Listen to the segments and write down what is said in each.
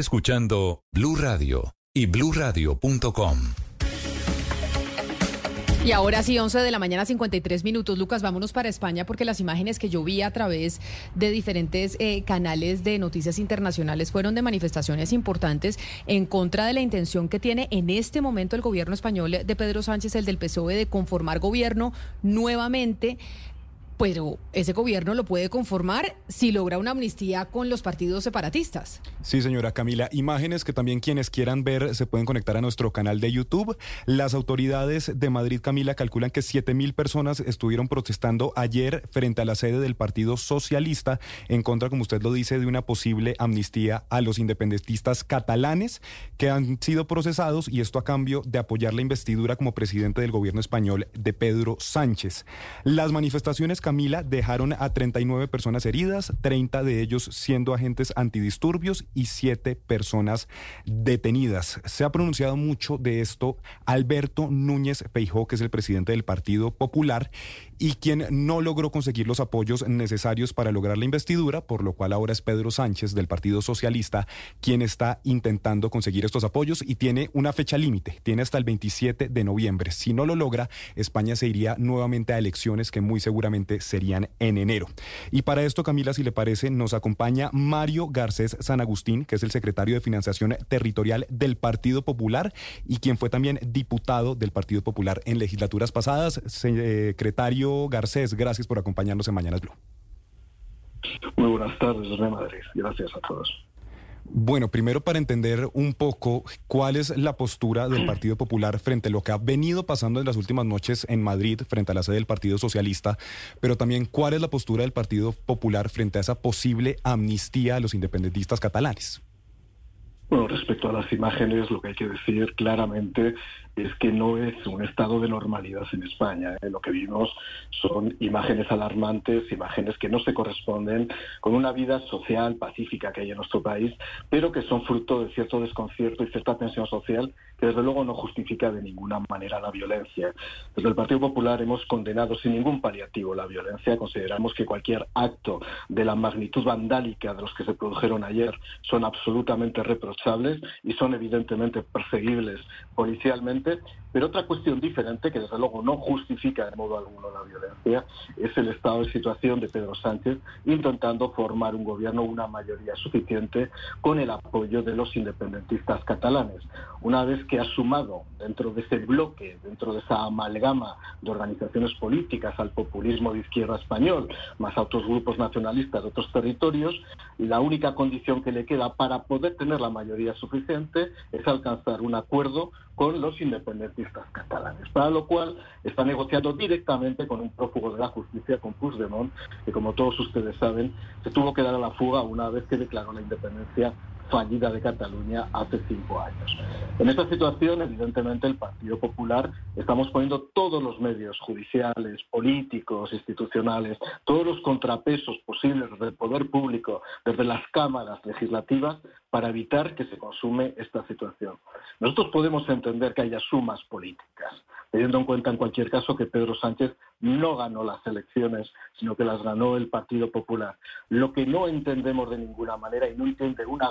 Escuchando Blue Radio y BlueRadio.com. Y ahora sí, 11 de la mañana, 53 minutos. Lucas, vámonos para España porque las imágenes que yo vi a través de diferentes eh, canales de noticias internacionales fueron de manifestaciones importantes en contra de la intención que tiene en este momento el gobierno español de Pedro Sánchez, el del PSOE, de conformar gobierno nuevamente pero ese gobierno lo puede conformar si logra una amnistía con los partidos separatistas. Sí, señora Camila. Imágenes que también quienes quieran ver se pueden conectar a nuestro canal de YouTube. Las autoridades de Madrid, Camila, calculan que 7 mil personas estuvieron protestando ayer frente a la sede del Partido Socialista en contra, como usted lo dice, de una posible amnistía a los independentistas catalanes que han sido procesados y esto a cambio de apoyar la investidura como presidente del gobierno español de Pedro Sánchez. Las manifestaciones Camila, dejaron a 39 personas heridas, 30 de ellos siendo agentes antidisturbios y 7 personas detenidas. Se ha pronunciado mucho de esto Alberto Núñez Feijó, que es el presidente del Partido Popular y quien no logró conseguir los apoyos necesarios para lograr la investidura, por lo cual ahora es Pedro Sánchez del Partido Socialista quien está intentando conseguir estos apoyos y tiene una fecha límite, tiene hasta el 27 de noviembre. Si no lo logra, España se iría nuevamente a elecciones que muy seguramente serían en enero. Y para esto, Camila, si le parece, nos acompaña Mario Garcés San Agustín, que es el secretario de Financiación Territorial del Partido Popular y quien fue también diputado del Partido Popular en legislaturas pasadas. Secretario Garcés, gracias por acompañarnos en Mañanas Blue. Muy buenas tardes, desde Madrid. Gracias a todos. Bueno, primero para entender un poco cuál es la postura del Partido Popular frente a lo que ha venido pasando en las últimas noches en Madrid frente a la sede del Partido Socialista, pero también cuál es la postura del Partido Popular frente a esa posible amnistía a los independentistas catalanes. Bueno, respecto a las imágenes, lo que hay que decir claramente es que no es un estado de normalidad en España. ¿eh? Lo que vimos son imágenes alarmantes, imágenes que no se corresponden con una vida social pacífica que hay en nuestro país, pero que son fruto de cierto desconcierto y cierta tensión social que desde luego no justifica de ninguna manera la violencia. Desde el Partido Popular hemos condenado sin ningún paliativo la violencia. Consideramos que cualquier acto de la magnitud vandálica de los que se produjeron ayer son absolutamente reprochables y son evidentemente perseguibles policialmente, pero otra cuestión diferente, que desde luego no justifica de modo alguno la violencia, es el estado de situación de Pedro Sánchez intentando formar un gobierno, una mayoría suficiente, con el apoyo de los independentistas catalanes. Una vez que ha sumado dentro de ese bloque, dentro de esa amalgama de organizaciones políticas al populismo de izquierda español, más a otros grupos nacionalistas de otros territorios, la única condición que le queda para poder tener la mayoría suficiente es alcanzar un acuerdo con los independentistas catalanes, para lo cual está negociando directamente con un prófugo de la justicia, con Puigdemont, que como todos ustedes saben, se tuvo que dar a la fuga una vez que declaró la independencia fallida de Cataluña hace cinco años. En esta situación, evidentemente, el Partido Popular estamos poniendo todos los medios judiciales, políticos, institucionales, todos los contrapesos posibles del poder público, desde las cámaras legislativas, para evitar que se consume esta situación. Nosotros podemos entender que haya sumas políticas, teniendo en cuenta en cualquier caso que Pedro Sánchez no ganó las elecciones, sino que las ganó el Partido Popular. Lo que no entendemos de ninguna manera y no entiende una...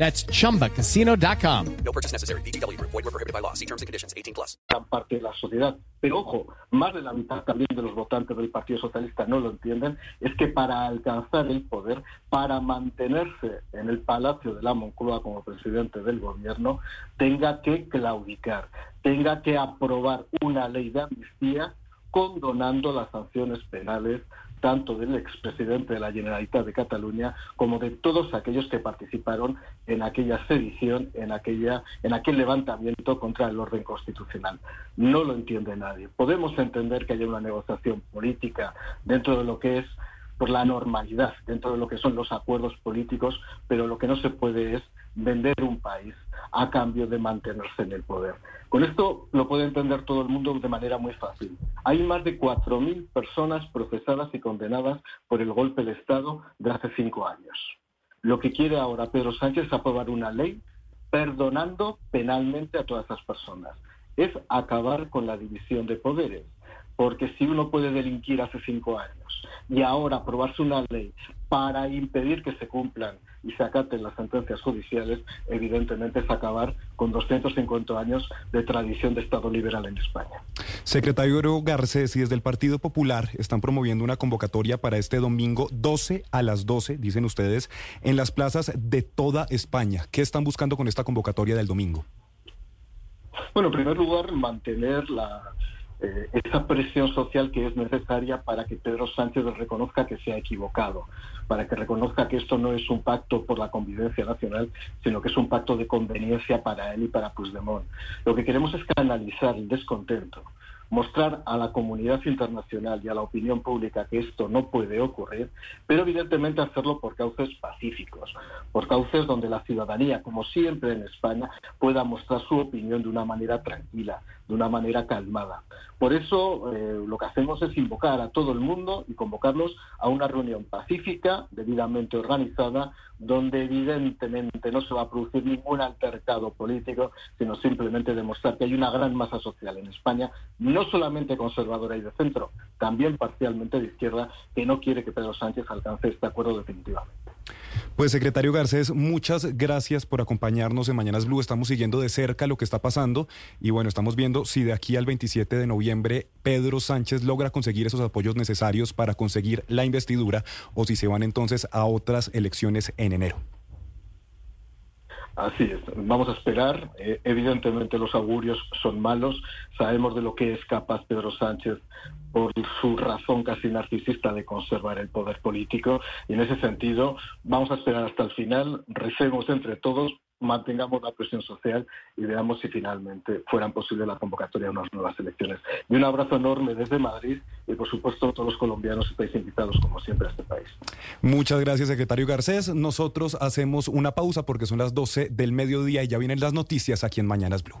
That's chumbacasino.com. No purchase necessary. BGW. Void were prohibited by law. See terms and conditions 18 plus. gran parte de la sociedad. Pero ojo, más de la mitad también de los votantes del Partido Socialista no lo entienden, es que para alcanzar el poder, para mantenerse en el Palacio de la Moncloa como presidente del gobierno, tenga que claudicar, tenga que aprobar una ley de amnistía condonando las sanciones penales tanto del expresidente de la Generalitat de Cataluña como de todos aquellos que participaron en aquella sedición, en aquella, en aquel levantamiento contra el orden constitucional. No lo entiende nadie. Podemos entender que haya una negociación política dentro de lo que es por la normalidad, dentro de lo que son los acuerdos políticos, pero lo que no se puede es vender un país a cambio de mantenerse en el poder. Con esto lo puede entender todo el mundo de manera muy fácil. Hay más de 4.000 personas procesadas y condenadas por el golpe de Estado de hace cinco años. Lo que quiere ahora Pedro Sánchez es aprobar una ley perdonando penalmente a todas esas personas. Es acabar con la división de poderes. Porque si uno puede delinquir hace cinco años y ahora aprobarse una ley para impedir que se cumplan y se acaten las sentencias judiciales, evidentemente es acabar con 250 años de tradición de Estado liberal en España. Secretario Garcés y desde el Partido Popular están promoviendo una convocatoria para este domingo 12 a las 12, dicen ustedes, en las plazas de toda España. ¿Qué están buscando con esta convocatoria del domingo? Bueno, en primer lugar, mantener la, eh, esa presión social que es necesaria para que Pedro Sánchez reconozca que se ha equivocado, para que reconozca que esto no es un pacto por la convivencia nacional, sino que es un pacto de conveniencia para él y para Puigdemont. Lo que queremos es canalizar el descontento, mostrar a la comunidad internacional y a la opinión pública que esto no puede ocurrir, pero evidentemente hacerlo por cauces pacíficos, por cauces donde la ciudadanía, como siempre en España, pueda mostrar su opinión de una manera tranquila, de una manera calmada. Por eso eh, lo que hacemos es invocar a todo el mundo y convocarlos a una reunión pacífica, debidamente organizada, donde evidentemente no se va a producir ningún altercado político, sino simplemente demostrar que hay una gran masa social en España, no solamente conservadora y de centro, también parcialmente de izquierda, que no quiere que Pedro Sánchez alcance este acuerdo definitivamente. Pues secretario Garcés, muchas gracias por acompañarnos en Mañanas Blue. Estamos siguiendo de cerca lo que está pasando y bueno, estamos viendo si de aquí al 27 de noviembre Pedro Sánchez logra conseguir esos apoyos necesarios para conseguir la investidura o si se van entonces a otras elecciones en enero. Así es, vamos a esperar. Eh, evidentemente los augurios son malos. Sabemos de lo que es capaz Pedro Sánchez por su razón casi narcisista de conservar el poder político. Y en ese sentido, vamos a esperar hasta el final, recemos entre todos, mantengamos la presión social y veamos si finalmente fueran posible la convocatoria de unas nuevas elecciones. Y un abrazo enorme desde Madrid y, por supuesto, todos los colombianos estáis invitados, como siempre, a este país. Muchas gracias, secretario Garcés. Nosotros hacemos una pausa porque son las 12 del mediodía y ya vienen las noticias aquí en Mañanas Blue.